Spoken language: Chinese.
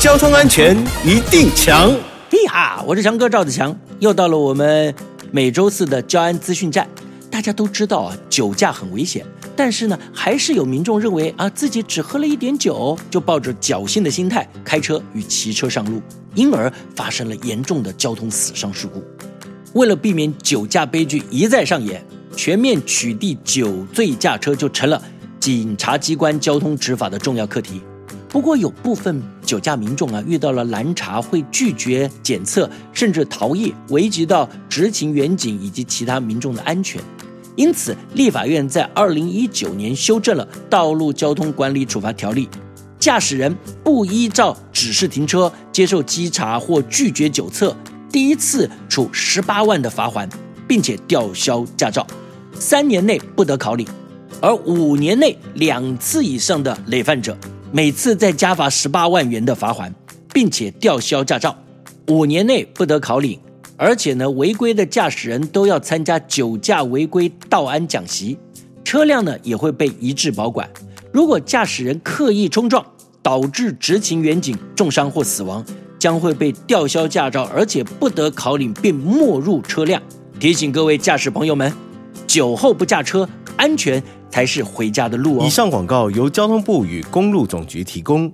交通安全一定强。嘿哈，我是强哥赵子强，又到了我们每周四的交安资讯站。大家都知道啊，酒驾很危险，但是呢，还是有民众认为啊，自己只喝了一点酒，就抱着侥幸的心态开车与骑车上路，因而发生了严重的交通死伤事故。为了避免酒驾悲剧一再上演，全面取缔酒醉驾车就成了警察机关交通执法的重要课题。不过，有部分酒驾民众啊，遇到了拦查会拒绝检测，甚至逃逸，危及到执勤员警以及其他民众的安全。因此，立法院在二零一九年修正了《道路交通管理处罚条例》，驾驶人不依照指示停车、接受稽查或拒绝酒测，第一次处十八万的罚款，并且吊销驾照，三年内不得考领；而五年内两次以上的累犯者。每次再加罚十八万元的罚款，并且吊销驾照，五年内不得考领，而且呢，违规的驾驶人都要参加酒驾违规道安讲习，车辆呢也会被移至保管。如果驾驶人刻意冲撞，导致执勤员警重伤或死亡，将会被吊销驾照，而且不得考领并没入车辆。提醒各位驾驶朋友们，酒后不驾车，安全。才是回家的路哦。以上广告由交通部与公路总局提供。